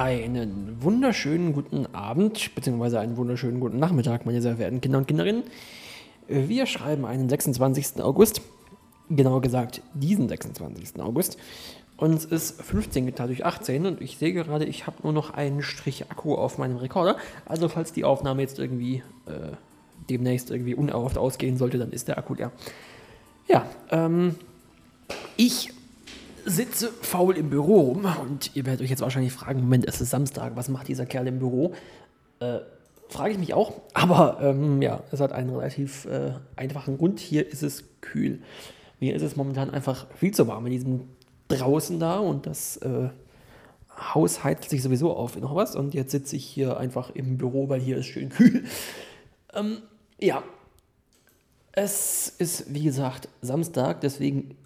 Einen wunderschönen guten Abend, beziehungsweise einen wunderschönen guten Nachmittag, meine sehr verehrten Kinder und Kinderinnen. Wir schreiben einen 26. August, genauer gesagt diesen 26. August. Und es ist 15 geteilt durch 18 und ich sehe gerade, ich habe nur noch einen Strich Akku auf meinem Rekorder. Also falls die Aufnahme jetzt irgendwie äh, demnächst irgendwie unerhofft ausgehen sollte, dann ist der Akku leer. Ja, ähm, ich sitze faul im Büro rum und ihr werdet euch jetzt wahrscheinlich fragen, Moment, es ist Samstag, was macht dieser Kerl im Büro? Äh, frage ich mich auch, aber ähm, ja, es hat einen relativ äh, einfachen Grund. Hier ist es kühl. Mir ist es momentan einfach viel zu warm in diesem draußen da und das äh, Haus heizt sich sowieso auf noch was und jetzt sitze ich hier einfach im Büro, weil hier ist schön kühl. Ähm, ja, es ist wie gesagt Samstag, deswegen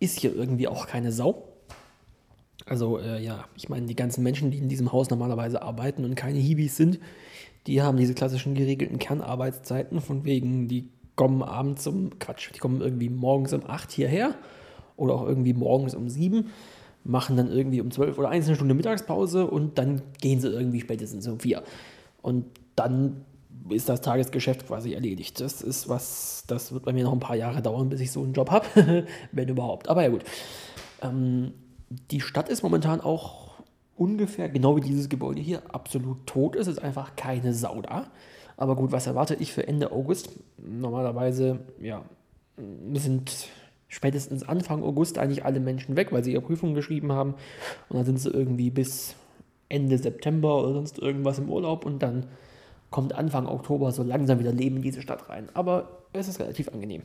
ist hier irgendwie auch keine Sau. Also äh, ja, ich meine, die ganzen Menschen, die in diesem Haus normalerweise arbeiten und keine Hibis sind, die haben diese klassischen geregelten Kernarbeitszeiten, von wegen, die kommen abends um, Quatsch, die kommen irgendwie morgens um 8 hierher oder auch irgendwie morgens um 7, machen dann irgendwie um 12 oder 1 eine Stunde Mittagspause und dann gehen sie irgendwie spätestens um 4. Und dann ist das Tagesgeschäft quasi erledigt. Das ist was, das wird bei mir noch ein paar Jahre dauern, bis ich so einen Job habe, wenn überhaupt. Aber ja gut. Ähm, die Stadt ist momentan auch ungefähr, genau wie dieses Gebäude hier, absolut tot. Es ist einfach keine Sau da. Aber gut, was erwarte ich für Ende August? Normalerweise, ja, sind spätestens Anfang August eigentlich alle Menschen weg, weil sie ihre Prüfungen geschrieben haben. Und dann sind sie irgendwie bis Ende September oder sonst irgendwas im Urlaub und dann kommt Anfang Oktober so langsam wieder Leben in diese Stadt rein. Aber es ist relativ angenehm.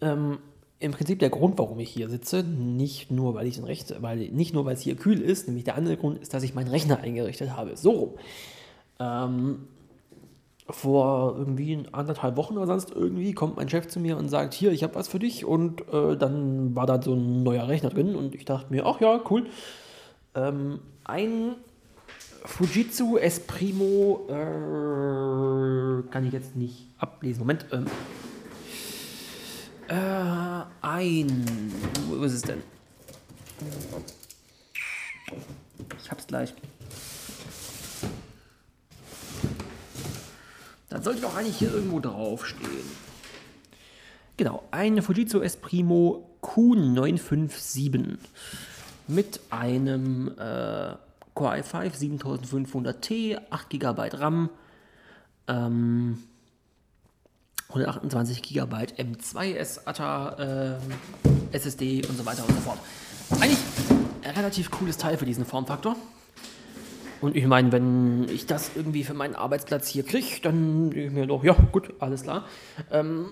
Ähm, Im Prinzip der Grund, warum ich hier sitze, nicht nur, weil ich den Recht, weil nicht nur, weil es hier kühl ist, nämlich der andere Grund ist, dass ich meinen Rechner eingerichtet habe. So rum. Ähm, vor irgendwie anderthalb Wochen oder sonst irgendwie kommt mein Chef zu mir und sagt, hier, ich habe was für dich und äh, dann war da so ein neuer Rechner drin und ich dachte mir, ach ja, cool. Ähm, ein Fujitsu Esprimo äh, kann ich jetzt nicht ablesen. Moment. Ähm, äh, ein. Wo ist es denn? Ich hab's gleich. Das sollte doch eigentlich hier irgendwo draufstehen. Genau, ein Fujitsu Esprimo Q957 mit einem äh, Core i5 7500T, 8 GB RAM, ähm, 128 GB M2 SATA äh, SSD und so weiter und so fort. Eigentlich ein relativ cooles Teil für diesen Formfaktor. Und ich meine, wenn ich das irgendwie für meinen Arbeitsplatz hier kriege, dann denke ich mir doch, ja, gut, alles klar. Ähm,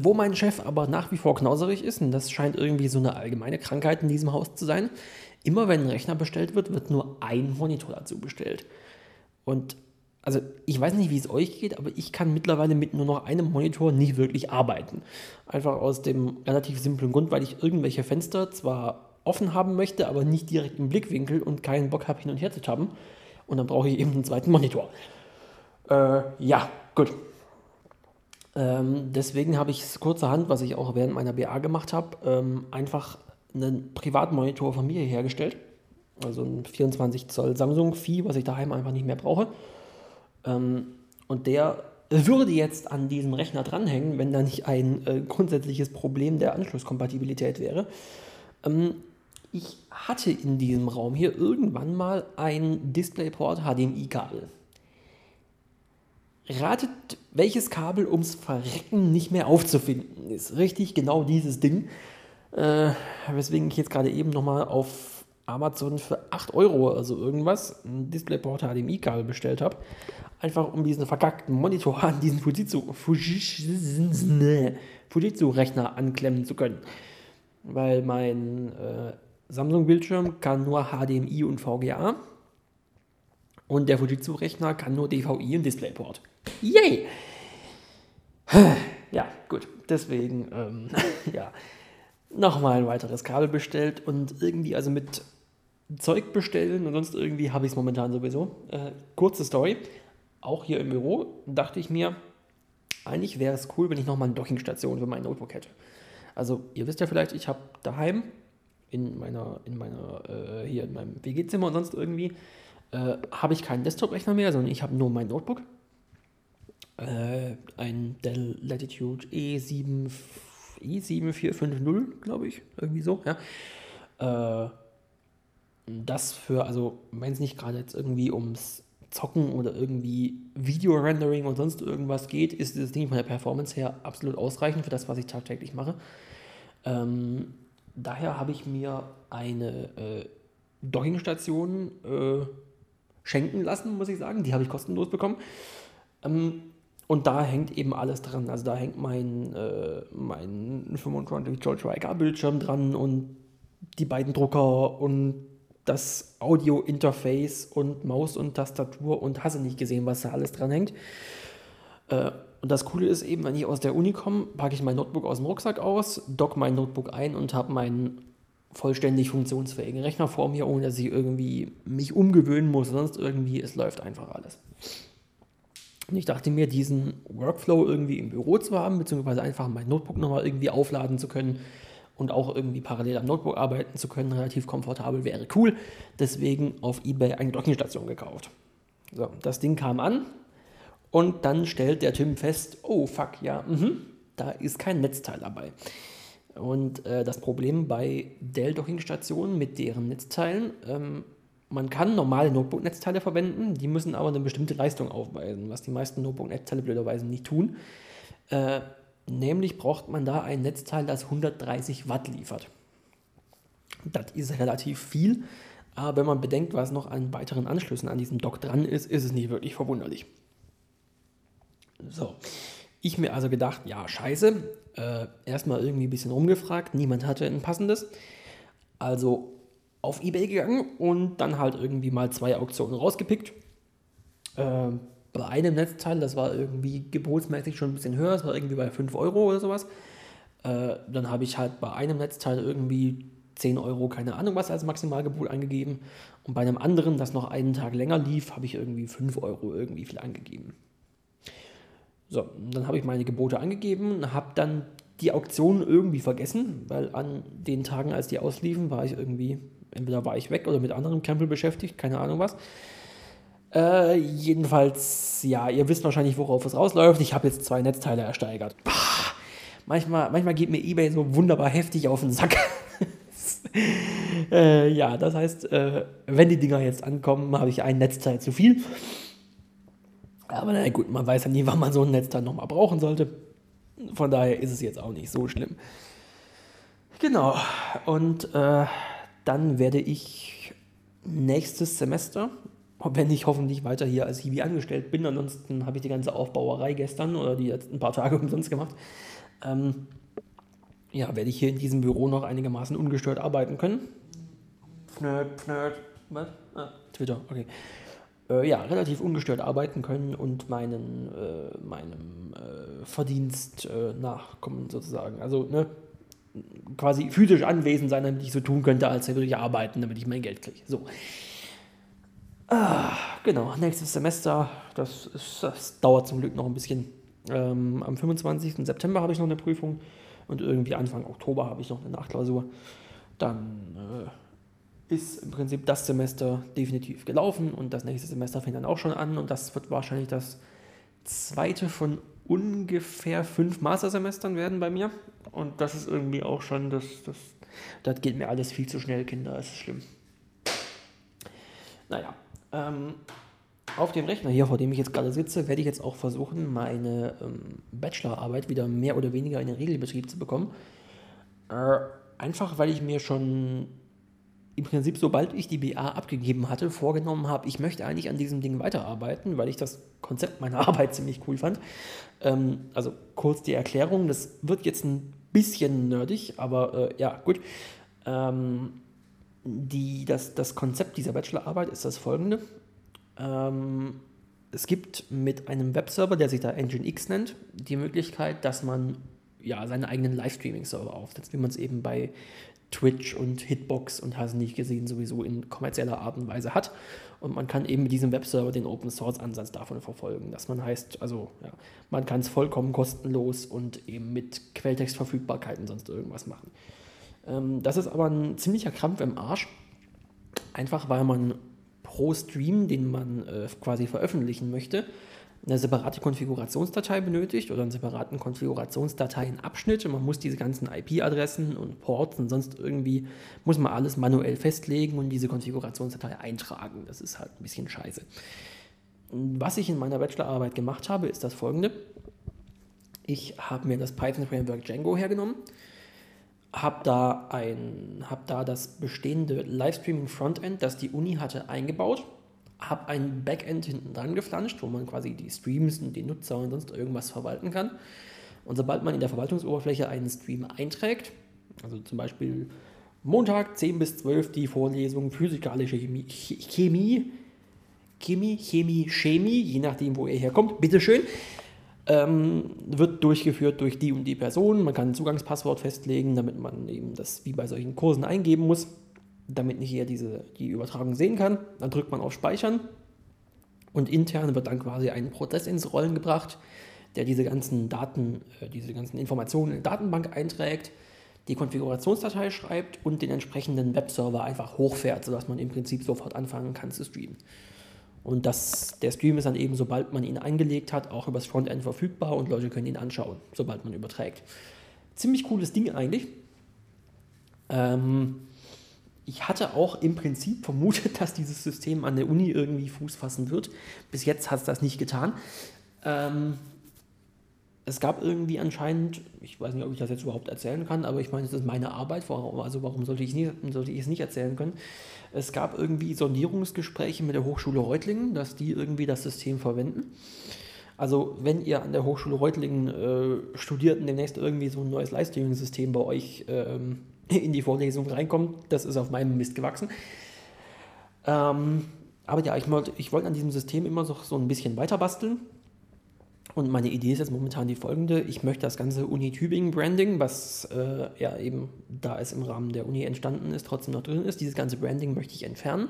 wo mein Chef aber nach wie vor knauserig ist, und das scheint irgendwie so eine allgemeine Krankheit in diesem Haus zu sein, immer wenn ein Rechner bestellt wird, wird nur ein Monitor dazu bestellt. Und also ich weiß nicht, wie es euch geht, aber ich kann mittlerweile mit nur noch einem Monitor nicht wirklich arbeiten. Einfach aus dem relativ simplen Grund, weil ich irgendwelche Fenster zwar offen haben möchte, aber nicht direkt im Blickwinkel und keinen Bock habe, hin und her zu tappen. Und dann brauche ich eben einen zweiten Monitor. Äh, ja, gut. Ähm, deswegen habe ich es kurzerhand, was ich auch während meiner BA gemacht habe, ähm, einfach einen Privatmonitor von mir hergestellt. Also ein 24 Zoll Samsung Vieh, was ich daheim einfach nicht mehr brauche. Ähm, und der würde jetzt an diesem Rechner dranhängen, wenn da nicht ein äh, grundsätzliches Problem der Anschlusskompatibilität wäre. Ähm, ich hatte in diesem Raum hier irgendwann mal ein DisplayPort HDMI-Kabel. Ratet, welches Kabel ums Verrecken nicht mehr aufzufinden ist. Richtig, genau dieses Ding. Äh, weswegen ich jetzt gerade eben nochmal auf Amazon für 8 Euro, also irgendwas, ein DisplayPort HDMI-Kabel bestellt habe. Einfach um diesen verkackten Monitor an diesen Fujitsu, Fujitsu-Rechner anklemmen zu können. Weil mein äh, Samsung-Bildschirm kann nur HDMI und VGA. Und der Fujitsu-Rechner kann nur DVI und DisplayPort. Yay! Ja, gut. Deswegen, ähm, ja nochmal ein weiteres Kabel bestellt und irgendwie, also mit Zeug bestellen und sonst irgendwie habe ich es momentan sowieso. Äh, kurze Story, auch hier im Büro dachte ich mir, eigentlich wäre es cool, wenn ich nochmal eine Dockingstation für mein Notebook hätte. Also ihr wisst ja vielleicht, ich habe daheim in meiner, in meiner, äh, hier in meinem WG-Zimmer und sonst irgendwie, äh, habe ich keinen Desktop-Rechner mehr, sondern ich habe nur mein Notebook. Äh, ein Dell Latitude E7, E7450, glaube ich, irgendwie so, ja. Äh, das für, also wenn es nicht gerade jetzt irgendwie ums Zocken oder irgendwie Video-Rendering und sonst irgendwas geht, ist dieses Ding von der Performance her absolut ausreichend für das, was ich tagtäglich mache. Ähm, daher habe ich mir eine äh, Dockingstation äh, schenken lassen, muss ich sagen. Die habe ich kostenlos bekommen. Ähm, und da hängt eben alles dran. Also da hängt mein, äh, mein 25 George Riker Bildschirm dran und die beiden Drucker und das Audio-Interface und Maus und Tastatur und hasse nicht gesehen, was da alles dran hängt. Äh, und das Coole ist eben, wenn ich aus der Uni komme, packe ich mein Notebook aus dem Rucksack aus, dock mein Notebook ein und habe meinen vollständig funktionsfähigen Rechner vor mir, ohne dass ich irgendwie mich umgewöhnen muss, sonst irgendwie, es läuft einfach alles. Und ich dachte mir, diesen Workflow irgendwie im Büro zu haben, beziehungsweise einfach mein Notebook nochmal irgendwie aufladen zu können, und auch irgendwie parallel am Notebook arbeiten zu können, relativ komfortabel wäre cool. Deswegen auf eBay eine Dockingstation gekauft. So, das Ding kam an und dann stellt der Tim fest, oh fuck, ja, mh, da ist kein Netzteil dabei. Und äh, das Problem bei Dell-Dockingstationen mit deren Netzteilen, ähm, man kann normale Notebook-Netzteile verwenden, die müssen aber eine bestimmte Leistung aufweisen, was die meisten Notebook-Netzteile blöderweise nicht tun. Äh, Nämlich braucht man da ein Netzteil, das 130 Watt liefert. Das ist relativ viel, aber wenn man bedenkt, was noch an weiteren Anschlüssen an diesem Dock dran ist, ist es nicht wirklich verwunderlich. So, ich mir also gedacht, ja, scheiße, äh, erstmal irgendwie ein bisschen rumgefragt, niemand hatte ein passendes. Also auf Ebay gegangen und dann halt irgendwie mal zwei Auktionen rausgepickt. Äh, bei einem Netzteil, das war irgendwie gebotsmäßig schon ein bisschen höher, das war irgendwie bei 5 Euro oder sowas. Äh, dann habe ich halt bei einem Netzteil irgendwie 10 Euro, keine Ahnung was, als Maximalgebot angegeben. Und bei einem anderen, das noch einen Tag länger lief, habe ich irgendwie 5 Euro irgendwie viel angegeben. So, dann habe ich meine Gebote angegeben, habe dann die Auktion irgendwie vergessen, weil an den Tagen, als die ausliefen, war ich irgendwie, entweder war ich weg oder mit anderem Campbell beschäftigt, keine Ahnung was. Äh, jedenfalls, ja, ihr wisst wahrscheinlich, worauf es rausläuft. Ich habe jetzt zwei Netzteile ersteigert. Bah, manchmal, manchmal geht mir eBay so wunderbar heftig auf den Sack. äh, ja, das heißt, äh, wenn die Dinger jetzt ankommen, habe ich ein Netzteil zu viel. Aber na gut, man weiß ja nie, wann man so ein Netzteil nochmal brauchen sollte. Von daher ist es jetzt auch nicht so schlimm. Genau. Und äh, dann werde ich nächstes Semester wenn ich hoffentlich weiter hier als Hiwi angestellt bin. Ansonsten habe ich die ganze Aufbauerei gestern oder die letzten paar Tage umsonst gemacht. Ähm, ja, werde ich hier in diesem Büro noch einigermaßen ungestört arbeiten können. Fnerd, Fnerd, was? Ah, Twitter, okay. Äh, ja, relativ ungestört arbeiten können und meinen, äh, meinem äh, Verdienst äh, nachkommen sozusagen. Also, ne, quasi physisch anwesend sein, damit ich so tun könnte, als würde ich arbeiten, damit ich mein Geld kriege. So. Ah, genau, nächstes Semester, das, ist, das dauert zum Glück noch ein bisschen. Ähm, am 25. September habe ich noch eine Prüfung und irgendwie Anfang Oktober habe ich noch eine Nachklausur. Dann äh, ist im Prinzip das Semester definitiv gelaufen und das nächste Semester fängt dann auch schon an und das wird wahrscheinlich das zweite von ungefähr fünf Mastersemestern werden bei mir. Und das ist irgendwie auch schon, das, das, das geht mir alles viel zu schnell, Kinder, das ist schlimm. Naja, ähm, auf dem Rechner hier, vor dem ich jetzt gerade sitze, werde ich jetzt auch versuchen, meine ähm, Bachelorarbeit wieder mehr oder weniger in den Regelbetrieb zu bekommen. Äh, einfach weil ich mir schon im Prinzip, sobald ich die BA abgegeben hatte, vorgenommen habe, ich möchte eigentlich an diesem Ding weiterarbeiten, weil ich das Konzept meiner Arbeit ziemlich cool fand. Ähm, also kurz die Erklärung, das wird jetzt ein bisschen nerdig, aber äh, ja, gut. Ähm, die, das, das Konzept dieser Bachelorarbeit ist das folgende. Ähm, es gibt mit einem Webserver, der sich da Nginx nennt, die Möglichkeit, dass man ja, seine eigenen Livestreaming-Server aufsetzt, wie man es eben bei Twitch und Hitbox und hast nicht gesehen sowieso in kommerzieller Art und Weise hat. Und man kann eben mit diesem Webserver den Open Source Ansatz davon verfolgen, dass man heißt, also ja, man kann es vollkommen kostenlos und eben mit Quelltextverfügbarkeit und sonst irgendwas machen. Ähm, das ist aber ein ziemlicher Krampf im Arsch. Einfach weil man pro Stream, den man äh, quasi veröffentlichen möchte, eine separate Konfigurationsdatei benötigt oder einen separaten Konfigurationsdateienabschnitt. Man muss diese ganzen IP-Adressen und Ports und sonst irgendwie, muss man alles manuell festlegen und diese Konfigurationsdatei eintragen. Das ist halt ein bisschen scheiße. Was ich in meiner Bachelorarbeit gemacht habe, ist das folgende. Ich habe mir das Python Framework Django hergenommen, habe da, hab da das bestehende Livestreaming Frontend, das die Uni hatte, eingebaut habe ein Backend hinten dran geflanscht, wo man quasi die Streams und die Nutzer und sonst irgendwas verwalten kann. Und sobald man in der Verwaltungsoberfläche einen Stream einträgt, also zum Beispiel Montag 10 bis 12 die Vorlesung Physikalische Chemie, Chemie, Chemie, Chemie, Chemie, je nachdem, wo ihr herkommt, bitteschön, ähm, wird durchgeführt durch die und die Person. Man kann ein Zugangspasswort festlegen, damit man eben das wie bei solchen Kursen eingeben muss damit nicht jeder diese, die Übertragung sehen kann. Dann drückt man auf Speichern und intern wird dann quasi ein Prozess ins Rollen gebracht, der diese ganzen Daten, äh, diese ganzen Informationen in die Datenbank einträgt, die Konfigurationsdatei schreibt und den entsprechenden Webserver einfach hochfährt, sodass man im Prinzip sofort anfangen kann zu streamen. Und das, der Stream ist dann eben, sobald man ihn eingelegt hat, auch übers Frontend verfügbar und Leute können ihn anschauen, sobald man überträgt. Ziemlich cooles Ding eigentlich. Ähm, ich hatte auch im Prinzip vermutet, dass dieses System an der Uni irgendwie Fuß fassen wird. Bis jetzt hat es das nicht getan. Ähm, es gab irgendwie anscheinend, ich weiß nicht, ob ich das jetzt überhaupt erzählen kann, aber ich meine, es ist meine Arbeit, also warum sollte ich, nie, sollte ich es nicht erzählen können? Es gab irgendwie Sondierungsgespräche mit der Hochschule Reutlingen, dass die irgendwie das System verwenden. Also wenn ihr an der Hochschule Reutlingen äh, studiert und demnächst irgendwie so ein neues Livestreaming-System bei euch ähm, in die Vorlesung reinkommt. Das ist auf meinem Mist gewachsen. Ähm, aber ja, ich wollte ich wollt an diesem System immer so, so ein bisschen weiter basteln. Und meine Idee ist jetzt momentan die folgende. Ich möchte das ganze Uni-Tübingen-Branding, was äh, ja eben, da es im Rahmen der Uni entstanden ist, trotzdem noch drin ist, dieses ganze Branding möchte ich entfernen.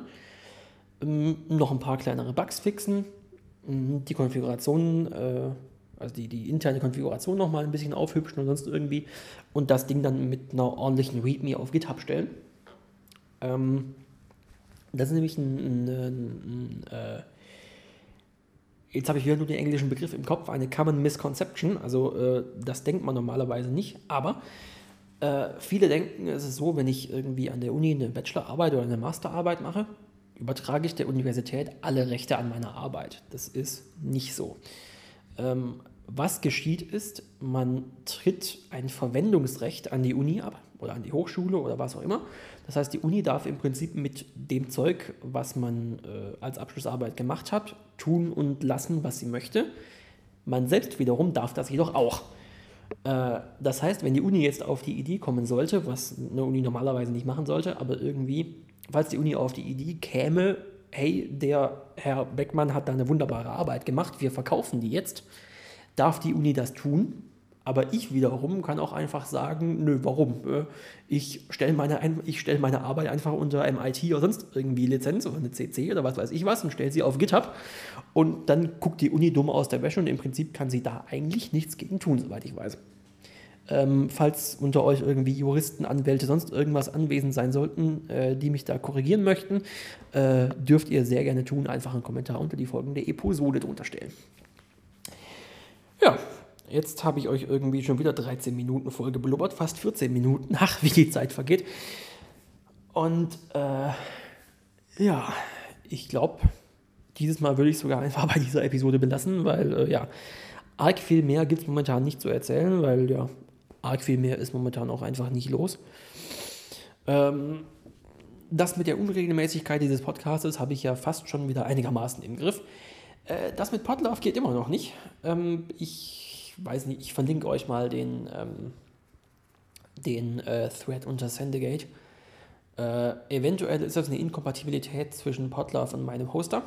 Ähm, noch ein paar kleinere Bugs fixen. Ähm, die Konfiguration äh, also die, die interne Konfiguration nochmal ein bisschen aufhübschen und sonst irgendwie und das Ding dann mit einer ordentlichen README auf GitHub stellen. Ähm, das ist nämlich ein, ein, ein, ein äh, jetzt habe ich wieder nur den englischen Begriff im Kopf, eine Common Misconception, also äh, das denkt man normalerweise nicht, aber äh, viele denken, es ist so, wenn ich irgendwie an der Uni eine Bachelorarbeit oder eine Masterarbeit mache, übertrage ich der Universität alle Rechte an meiner Arbeit. Das ist nicht so. Ähm, was geschieht ist, man tritt ein Verwendungsrecht an die Uni ab oder an die Hochschule oder was auch immer. Das heißt, die Uni darf im Prinzip mit dem Zeug, was man äh, als Abschlussarbeit gemacht hat, tun und lassen, was sie möchte. Man selbst wiederum darf das jedoch auch. Äh, das heißt, wenn die Uni jetzt auf die Idee kommen sollte, was eine Uni normalerweise nicht machen sollte, aber irgendwie, falls die Uni auf die Idee käme, hey, der Herr Beckmann hat da eine wunderbare Arbeit gemacht, wir verkaufen die jetzt, darf die Uni das tun. Aber ich wiederum kann auch einfach sagen, nö, warum? Äh, ich stelle meine, stell meine Arbeit einfach unter MIT oder sonst irgendwie Lizenz oder eine CC oder was weiß ich was und stelle sie auf GitHub. Und dann guckt die Uni dumm aus der Wäsche und im Prinzip kann sie da eigentlich nichts gegen tun, soweit ich weiß. Ähm, falls unter euch irgendwie Juristen, Anwälte, sonst irgendwas anwesend sein sollten, äh, die mich da korrigieren möchten, äh, dürft ihr sehr gerne tun. Einfach einen Kommentar unter die folgende Episode drunter stellen. Ja, jetzt habe ich euch irgendwie schon wieder 13 Minuten voll geblubbert, fast 14 Minuten. Ach, wie die Zeit vergeht. Und äh, ja, ich glaube, dieses Mal würde ich sogar einfach bei dieser Episode belassen, weil äh, ja, arg viel mehr gibt es momentan nicht zu erzählen, weil ja, arg viel mehr ist momentan auch einfach nicht los. Ähm, das mit der Unregelmäßigkeit dieses Podcasts habe ich ja fast schon wieder einigermaßen im Griff. Äh, das mit Podlove geht immer noch nicht. Ähm, ich weiß nicht, ich verlinke euch mal den, ähm, den äh, Thread unter Sendegate. Äh, eventuell ist das eine Inkompatibilität zwischen Podlove und meinem Hoster,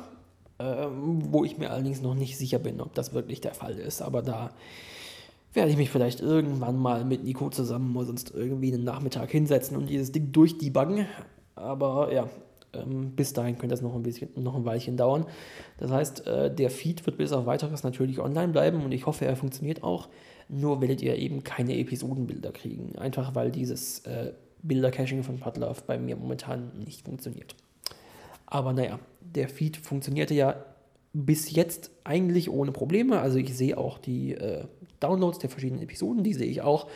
ähm, wo ich mir allerdings noch nicht sicher bin, ob das wirklich der Fall ist. Aber da werde ich mich vielleicht irgendwann mal mit Nico zusammen oder sonst irgendwie einen Nachmittag hinsetzen und dieses Ding durchdebuggen. Aber ja, bis dahin könnte das noch ein bisschen, noch ein Weilchen dauern. Das heißt, äh, der Feed wird bis auf weiteres natürlich online bleiben und ich hoffe, er funktioniert auch. Nur werdet ihr eben keine Episodenbilder kriegen. Einfach weil dieses äh, Bilder-Caching von Padlove bei mir momentan nicht funktioniert. Aber naja, der Feed funktionierte ja bis jetzt eigentlich ohne Probleme. Also ich sehe auch die äh, Downloads der verschiedenen Episoden, die sehe ich auch.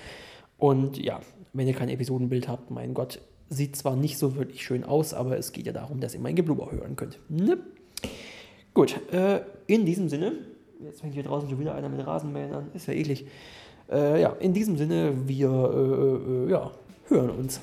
Und ja, wenn ihr kein Episodenbild habt, mein Gott, sieht zwar nicht so wirklich schön aus, aber es geht ja darum, dass ihr mein Geblubber hören könnt. Ne? Gut, äh, in diesem Sinne, jetzt fängt hier draußen schon wieder einer mit Rasenmähern an, ist ja eklig. Äh, ja, in diesem Sinne, wir äh, äh ja, hören uns.